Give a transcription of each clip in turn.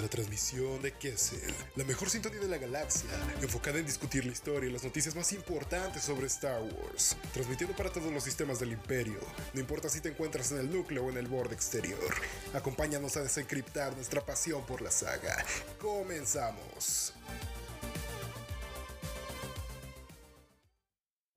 la transmisión de Kessel, la mejor sintonía de la galaxia, enfocada en discutir la historia y las noticias más importantes sobre Star Wars, transmitiendo para todos los sistemas del Imperio, no importa si te encuentras en el núcleo o en el borde exterior. Acompáñanos a desencriptar nuestra pasión por la saga. Comenzamos.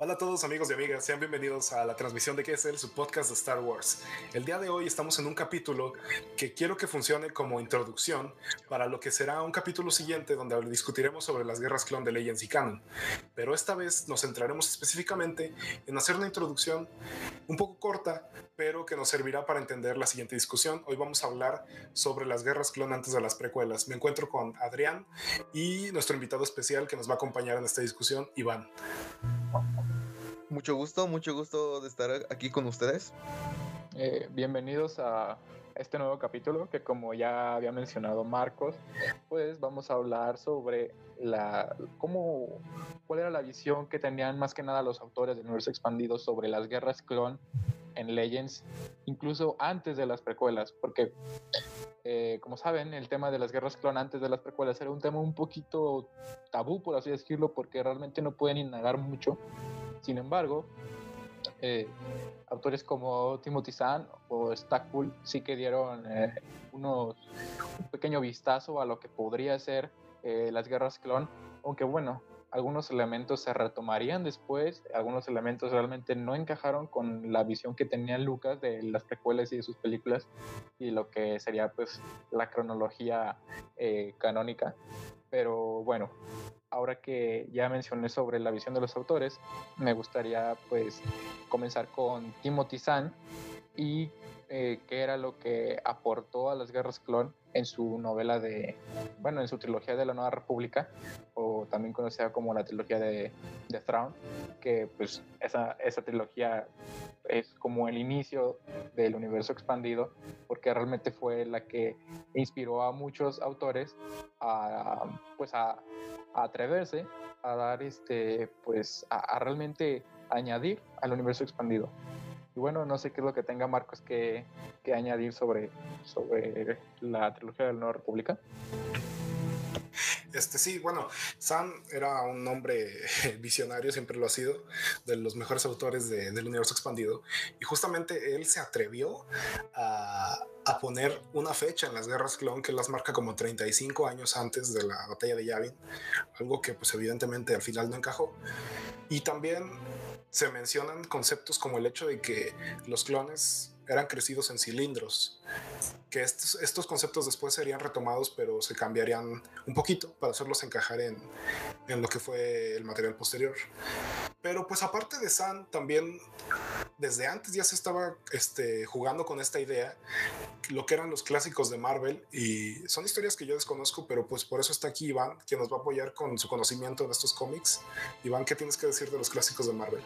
Hola a todos amigos y amigas, sean bienvenidos a la transmisión de Kessel, su podcast de Star Wars. El día de hoy estamos en un capítulo que quiero que funcione como introducción para lo que será un capítulo siguiente donde discutiremos sobre las guerras clon de Legends y Canon. Pero esta vez nos centraremos específicamente en hacer una introducción un poco corta, pero que nos servirá para entender la siguiente discusión. Hoy vamos a hablar sobre las guerras clon antes de las precuelas. Me encuentro con Adrián y nuestro invitado especial que nos va a acompañar en esta discusión, Iván. Mucho gusto, mucho gusto de estar aquí con ustedes. Eh, bienvenidos a este nuevo capítulo que como ya había mencionado Marcos, pues vamos a hablar sobre la cómo cuál era la visión que tenían más que nada los autores del universo expandido sobre las guerras clon en Legends, incluso antes de las precuelas, porque eh, como saben, el tema de las guerras clon antes de las precuelas era un tema un poquito tabú, por así decirlo, porque realmente no pueden indagar mucho sin embargo, eh, autores como Timothy Zahn o Stackpool sí que dieron eh, unos, un pequeño vistazo a lo que podría ser eh, las guerras clon, aunque bueno, algunos elementos se retomarían después, algunos elementos realmente no encajaron con la visión que tenía Lucas de las precuelas y de sus películas y lo que sería pues la cronología canónica. Pero bueno, ahora que ya mencioné sobre la visión de los autores, me gustaría pues comenzar con Timothy Zahn y eh, qué era lo que aportó a las guerras clon en su novela de, bueno, en su trilogía de la Nueva República, o también conocida como la trilogía de, The Throne, que pues esa, esa trilogía es como el inicio del universo expandido, porque realmente fue la que inspiró a muchos autores a, pues a, atreverse a dar este, pues a realmente añadir al universo expandido. Y bueno, no sé qué es lo que tenga Marcos que, que añadir sobre, sobre la trilogía de la Nueva República. Este sí, bueno, Sam era un hombre visionario, siempre lo ha sido, de los mejores autores del universo expandido. Y justamente él se atrevió a, a, poner una fecha en las guerras clon que las marca como 35 años antes de la batalla de Yavin, algo que pues evidentemente al final no encajó. Y también se mencionan conceptos como el hecho de que los clones eran crecidos en cilindros, que estos, estos conceptos después serían retomados, pero se cambiarían un poquito para hacerlos encajar en, en lo que fue el material posterior. Pero pues aparte de San, también desde antes ya se estaba este, jugando con esta idea, lo que eran los clásicos de Marvel, y son historias que yo desconozco, pero pues por eso está aquí Iván, que nos va a apoyar con su conocimiento en estos cómics. Iván, ¿qué tienes que decir de los clásicos de Marvel?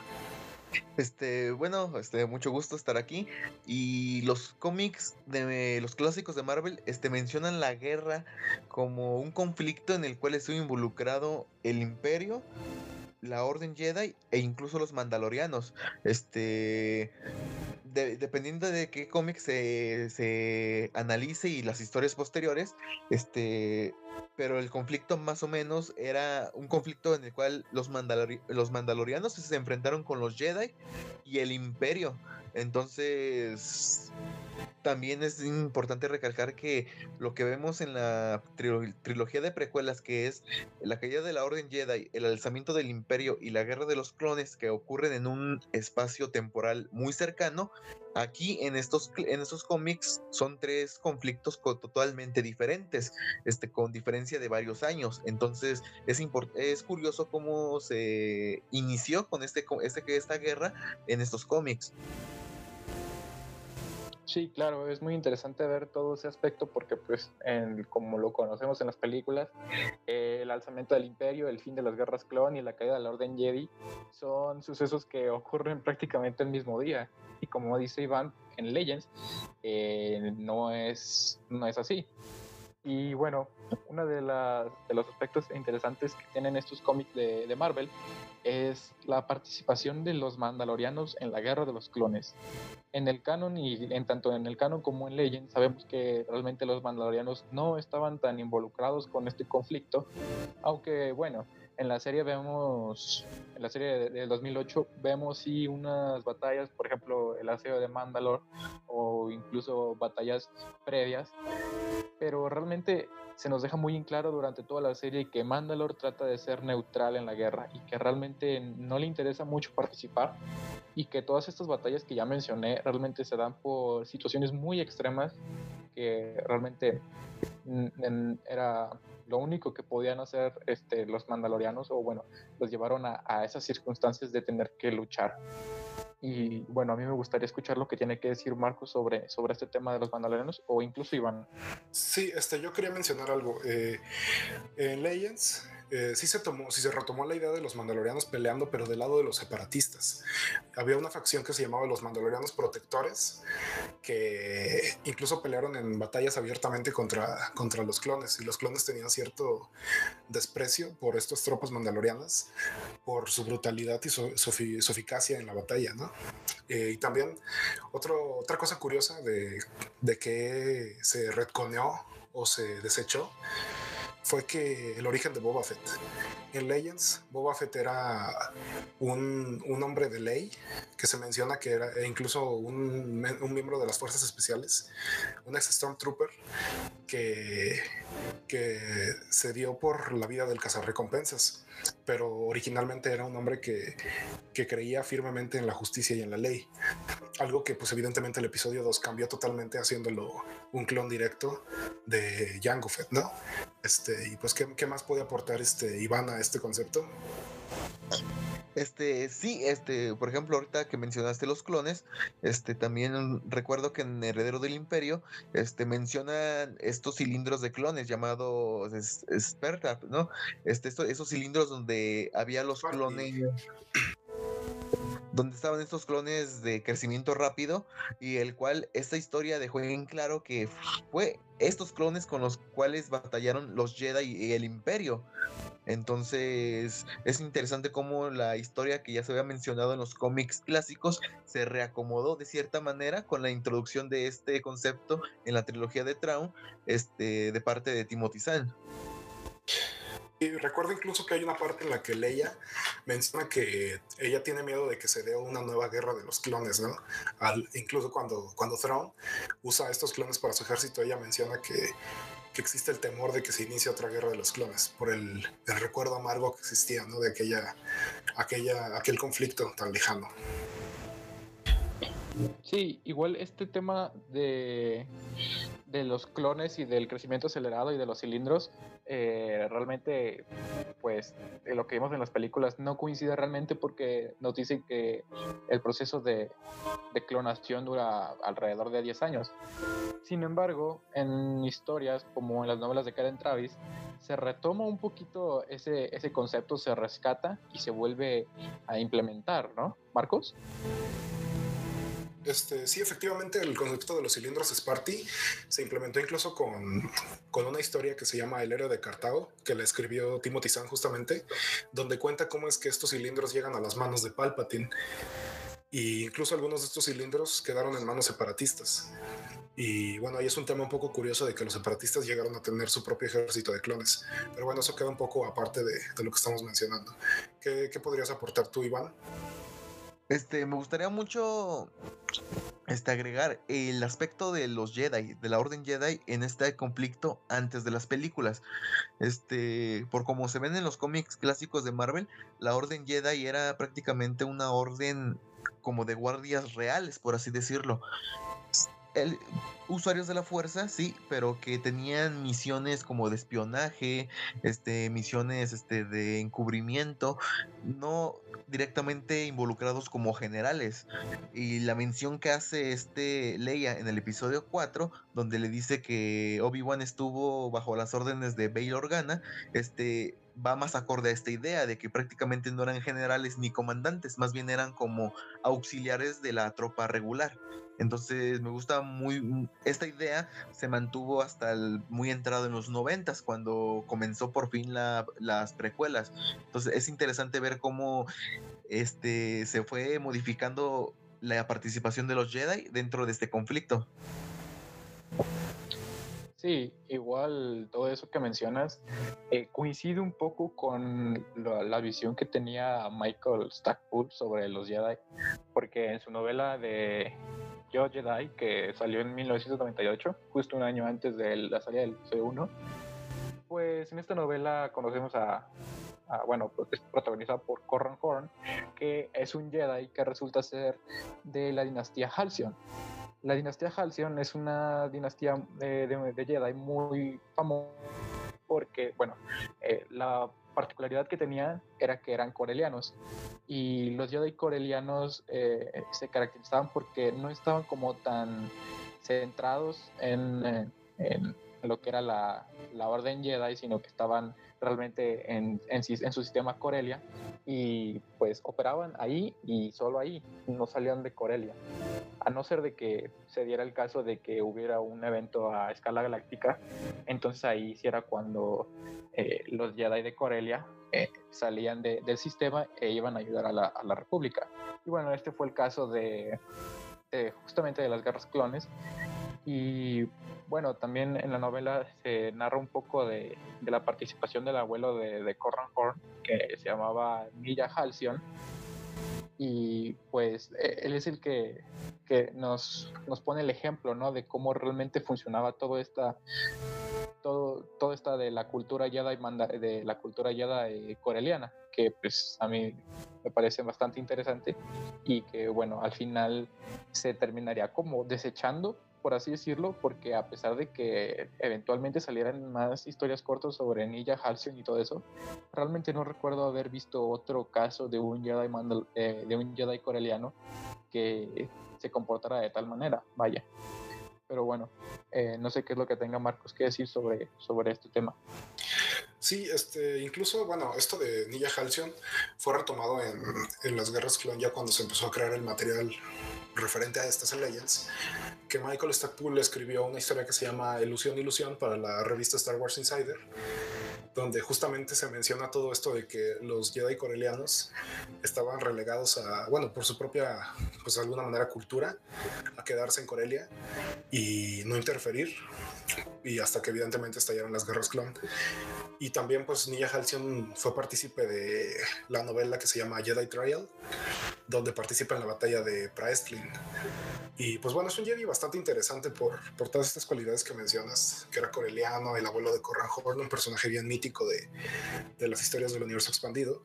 Este, bueno, este, mucho gusto estar aquí. Y los cómics de los clásicos de Marvel, este, mencionan la guerra como un conflicto en el cual estuvo involucrado el Imperio, la Orden Jedi e incluso los Mandalorianos. Este, dependiendo de qué cómic se, se, analice y las historias posteriores, este, pero el conflicto más o menos era un conflicto en el cual los, los mandalorianos se enfrentaron con los Jedi y el imperio. Entonces, también es importante recalcar que lo que vemos en la trilogía de precuelas, que es la caída de la Orden Jedi, el alzamiento del Imperio y la guerra de los clones que ocurren en un espacio temporal muy cercano, aquí en estos, en estos cómics son tres conflictos totalmente diferentes, este, con diferencia de varios años. Entonces es, es curioso cómo se inició con este, este, esta guerra en estos cómics. Sí, claro, es muy interesante ver todo ese aspecto porque, pues, como lo conocemos en las películas, el alzamiento del imperio, el fin de las guerras clon y la caída de la Orden Jedi son sucesos que ocurren prácticamente el mismo día. Y como dice Iván en Legends, eh, no, es, no es así. Y bueno, uno de, de los aspectos interesantes que tienen estos cómics de, de, Marvel es la participación de los mandalorianos en la guerra de los clones. En el canon y en tanto en el canon como en Legend sabemos que realmente los mandalorianos no estaban tan involucrados con este conflicto, aunque bueno, en la serie vemos, en la serie del 2008, vemos sí unas batallas, por ejemplo, el aseo de Mandalore o incluso batallas previas, pero realmente se nos deja muy en claro durante toda la serie que Mandalore trata de ser neutral en la guerra y que realmente no le interesa mucho participar y que todas estas batallas que ya mencioné realmente se dan por situaciones muy extremas que realmente era lo único que podían hacer este, los mandalorianos, o bueno, los llevaron a, a, esas circunstancias de tener que luchar. Y bueno, a mí me gustaría escuchar lo que tiene que decir Marcos sobre, sobre este tema de los mandalorianos, o incluso Iván. Sí, este, yo quería mencionar algo. Eh, en Legends eh, sí se tomó, sí se retomó la idea de los mandalorianos peleando, pero del lado de los separatistas. Había una facción que se llamaba los mandalorianos protectores, que incluso pelearon en batallas abiertamente contra, contra los clones, y los clones tenían cierto desprecio por estas tropas mandalorianas, por su brutalidad y su, eficacia en la batalla, ¿no? Eh, y también otro, otra cosa curiosa de, de que se retconeó o se desechó fue que el origen de Boba Fett. En Legends, Boba Fett era un, un hombre de ley que se menciona que era incluso un, un, miembro de las fuerzas especiales, un ex Stormtrooper que, que se dio por la vida del cazarrecompensas pero originalmente era un hombre que, que, creía firmemente en la justicia y en la ley. Algo que pues evidentemente el episodio 2 cambió totalmente haciéndolo un clon directo de Jango Fett, ¿no? Este, y pues, ¿qué, qué más puede aportar este Iván a este concepto? Este, sí, este, por ejemplo, ahorita que mencionaste los clones, este, también recuerdo que en Heredero del Imperio, este, mencionan estos cilindros de clones llamados Spertap, ¿no? Este, esos cilindros donde había los clones donde estaban estos clones de crecimiento rápido y el cual esta historia dejó en claro que fue estos clones con los cuales batallaron los Jedi y el Imperio. Entonces es interesante cómo la historia que ya se había mencionado en los cómics clásicos se reacomodó de cierta manera con la introducción de este concepto en la trilogía de Traum este, de parte de Timothy Zahn. Recuerdo incluso que hay una parte en la que Leia menciona que ella tiene miedo de que se dé una nueva guerra de los clones, ¿no? Incluso cuando, cuando Thrawn usa estos clones para su ejército, ella menciona que, que existe el temor de que se inicie otra guerra de los clones por el, el recuerdo amargo que existía, ¿no? De aquella, aquella, aquel conflicto tan lejano. Sí, igual este tema de, de los clones y del crecimiento acelerado y de los cilindros, eh, realmente, pues, lo que vimos en las películas no coincide realmente porque nos dicen que el proceso de, de clonación dura alrededor de 10 años. Sin embargo, en historias como en las novelas de Karen Travis, se retoma un poquito ese, ese concepto, se rescata y se vuelve a implementar, ¿no? Marcos? Este, sí, efectivamente, el concepto de los cilindros Sparty se implementó incluso con, con, una historia que se llama El héroe de Cartago, que la escribió Timothy Zahn justamente, donde cuenta cómo es que estos cilindros llegan a las manos de Palpatine. Y incluso algunos de estos cilindros quedaron en manos separatistas. Y bueno, ahí es un tema un poco curioso de que los separatistas llegaron a tener su propio ejército de clones. Pero bueno, eso queda un poco aparte de, de lo que estamos mencionando. ¿Qué, ¿Qué podrías aportar tú, Iván? Este, me gustaría mucho este, agregar el aspecto de los Jedi, de la Orden Jedi en este conflicto antes de las películas. Este, por como se ven en los cómics clásicos de Marvel, la Orden Jedi era prácticamente una orden como de guardias reales, por así decirlo. El, usuarios de la fuerza, sí, pero que tenían misiones como de espionaje, este, misiones este, de encubrimiento, no directamente involucrados como generales. Y la mención que hace este Leia en el episodio 4, donde le dice que Obi-Wan estuvo bajo las órdenes de Bail Organa, este, va más acorde a esta idea de que prácticamente no eran generales ni comandantes, más bien eran como auxiliares de la tropa regular. Entonces me gusta muy esta idea se mantuvo hasta muy entrado en los noventas cuando comenzó por fin las precuelas. Entonces es interesante ver cómo este se fue modificando la participación de los Jedi dentro de este conflicto. Sí, igual todo eso que mencionas eh, coincide un poco con la, visión que tenía Michael Stackpole sobre los Jedi, porque en su novela de Yo Jedi, que salió en 1998, justo un año antes de la salida del C1, pues en esta novela conocemos a, bueno, pues, es protagonizada por Corran Horn, que es un Jedi que resulta ser de la dinastía Halcyon la dinastía Halcyon es una dinastía de, de, Jedi muy famosa porque, bueno, eh, la particularidad que tenía era que eran corelianos. Y los Jedi corelianos eh, se caracterizaban porque no estaban como tan centrados en, eh, en lo que era la, la, orden Jedi, sino que estaban realmente en, en, en, su sistema Corelia y pues operaban ahí y solo ahí, no salían de Corelia a no ser de que se diera el caso de que hubiera un evento a escala galáctica, entonces ahí sí era cuando eh, los Jedi de Corelia eh, salían del sistema e iban a ayudar a la, República. Y bueno, este fue el caso de, justamente de las guerras clones. Y bueno, también en la novela se narra un poco de, la participación del abuelo de, de Corran Horn, que se llamaba Milla Halcyon, y pues e, él es el que, que nos, nos, pone el ejemplo, ¿no? De cómo realmente funcionaba todo esta, todo, todo esta de la cultura Jedi, de la cultura Jedi coreliana, que pues a mí me parece bastante interesante y que bueno, al final se terminaría como desechando por así decirlo, porque a pesar de que eventualmente salieran más historias cortas sobre Ninja Halcyon y todo eso, realmente no recuerdo haber visto otro caso de un Jedi, eh, de un Jedi coreliano que se comportara de tal manera, vaya. Pero bueno, eh, no sé qué es lo que tenga Marcos que decir sobre, sobre este tema. Sí, este, incluso, bueno, esto de Ninja Halcyon fue retomado en, en las guerras clon ya cuando se empezó a crear el material referente a estas Legends, que Michael Stackpole escribió una historia que se llama Ilusión, Ilusión para la revista Star Wars Insider, donde justamente se menciona todo esto de que los Jedi corelianos estaban relegados a, bueno, por su propia, pues de alguna manera, cultura, a quedarse en Corelia y no interferir, y hasta que evidentemente estallaron las guerras clon. Y también pues Nia Halcyon fue partícipe de la novela que se llama Jedi Trial, donde participa en la batalla de Praestlin. Y pues bueno, es un Jedi bastante interesante por, por todas estas cualidades que mencionas, que era coreliano, el abuelo de Corran Horn, un personaje bien mítico de, de, las historias del universo expandido.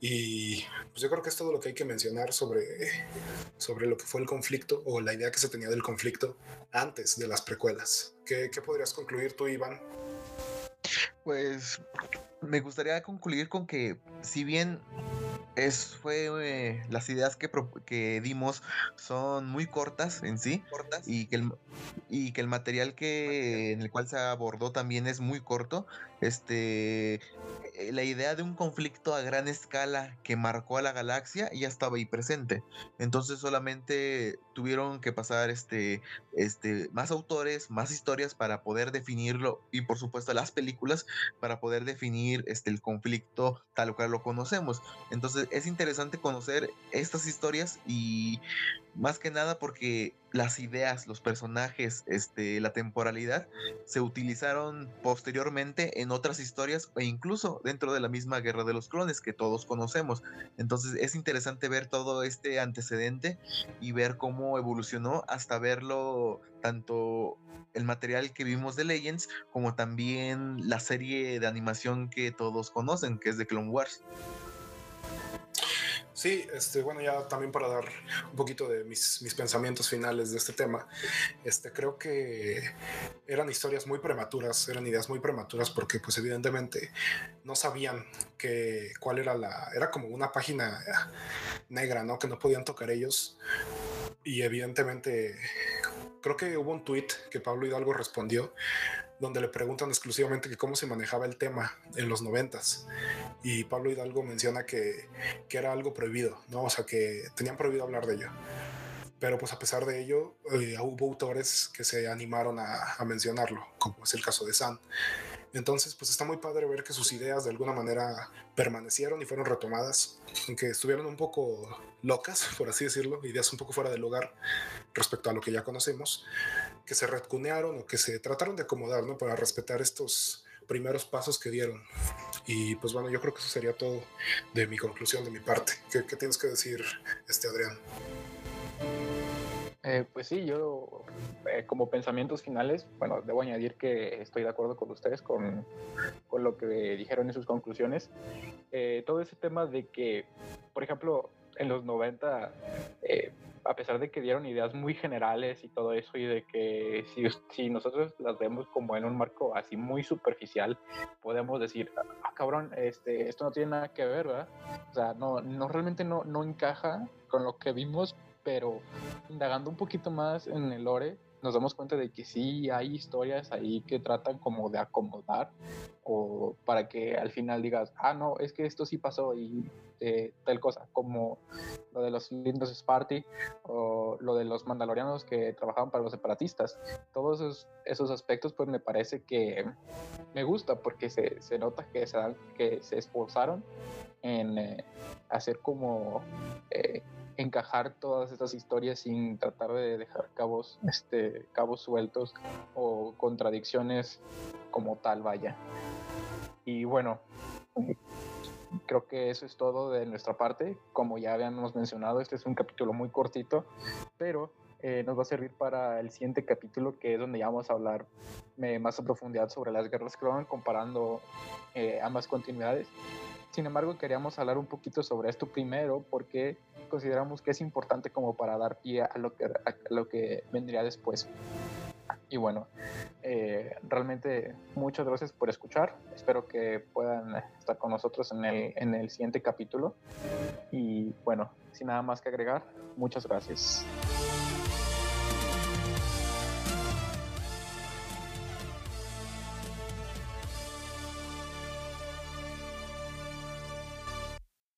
Y pues yo creo que es todo lo que hay que mencionar sobre, sobre lo que fue el conflicto o la idea que se tenía del conflicto antes de las precuelas. ¿Qué, qué podrías concluir tú, Iván? Pues me gustaría concluir con que si bien es, fue eh, las ideas que, que, dimos son muy cortas en sí cortas. Y, que el, y que el material que en el cual se abordó también es muy corto este la idea de un conflicto a gran escala que marcó a la galaxia ya estaba ahí presente. Entonces solamente tuvieron que pasar este, este, más autores, más historias para poder definirlo y por supuesto las películas para poder definir este, el conflicto tal cual lo conocemos. Entonces es interesante conocer estas historias y más que nada porque las ideas, los personajes, este, la temporalidad se utilizaron posteriormente en otras historias e incluso dentro de la misma Guerra de los Clones que todos conocemos. Entonces es interesante ver todo este antecedente y ver cómo evolucionó hasta verlo tanto el material que vimos de Legends como también la serie de animación que todos conocen, que es de Clone Wars. Sí, este, bueno, ya también para dar un poquito de mis, mis, pensamientos finales de este tema, este, creo que eran historias muy prematuras, eran ideas muy prematuras porque pues evidentemente no sabían que cuál era la, era como una página negra, ¿no? Que no podían tocar ellos y evidentemente creo que hubo un tweet que Pablo Hidalgo respondió donde le preguntan exclusivamente que cómo se manejaba el tema en los noventas. Y Pablo Hidalgo menciona que, que era algo prohibido, ¿no? O sea, que tenían prohibido hablar de ello pero pues a pesar de ello eh, hubo autores que se animaron a, mencionarlo, como es el caso de San. Entonces, pues está muy padre ver que sus ideas de alguna manera permanecieron y fueron retomadas, aunque estuvieron un poco locas, por así decirlo, ideas un poco fuera de lugar respecto a lo que ya conocemos, que se retcunearon o que se trataron de acomodar, ¿no? Para respetar estos primeros pasos que dieron. Y pues bueno, yo creo que eso sería todo de mi conclusión, de mi parte. ¿Qué, qué tienes que decir, este Adrián? Eh, pues sí, yo eh, como pensamientos finales, bueno, debo añadir que estoy de acuerdo con ustedes con, con lo que dijeron en sus conclusiones. Eh, todo ese tema de que, por ejemplo, en los 90, a pesar de que dieron ideas muy generales y todo eso, y de que si, si nosotros las vemos como en un marco así muy superficial, podemos decir, ah, cabrón, este, esto no tiene nada que ver, ¿verdad? O sea, no, no realmente no, no encaja con lo que vimos pero indagando un poquito más en el lore, nos damos cuenta de que sí hay historias ahí que tratan como de acomodar o para que al final digas, ah, no, es que esto sí pasó y eh, tal cosa, como lo de los lindos Sparty o lo de los mandalorianos que trabajaban para los separatistas. Todos esos, esos aspectos pues me parece que me gusta porque se, se nota que se, que se esforzaron en eh, hacer como... Eh, encajar todas estas historias sin tratar de dejar cabos, este, cabos sueltos o contradicciones como tal, vaya. Y bueno, creo que eso es todo de nuestra parte. Como ya habíamos mencionado, este es un capítulo muy cortito, pero eh, nos va a servir para el siguiente capítulo, que es donde ya vamos a hablar eh, más a profundidad sobre las guerras clon, comparando eh, ambas continuidades. Sin embargo, queríamos hablar un poquito sobre esto primero porque consideramos que es importante como para dar pie a lo que, a lo que vendría después. Y bueno, eh, realmente muchas gracias por escuchar. Espero que puedan estar con nosotros en el, en el siguiente capítulo. Y bueno, sin nada más que agregar, muchas gracias.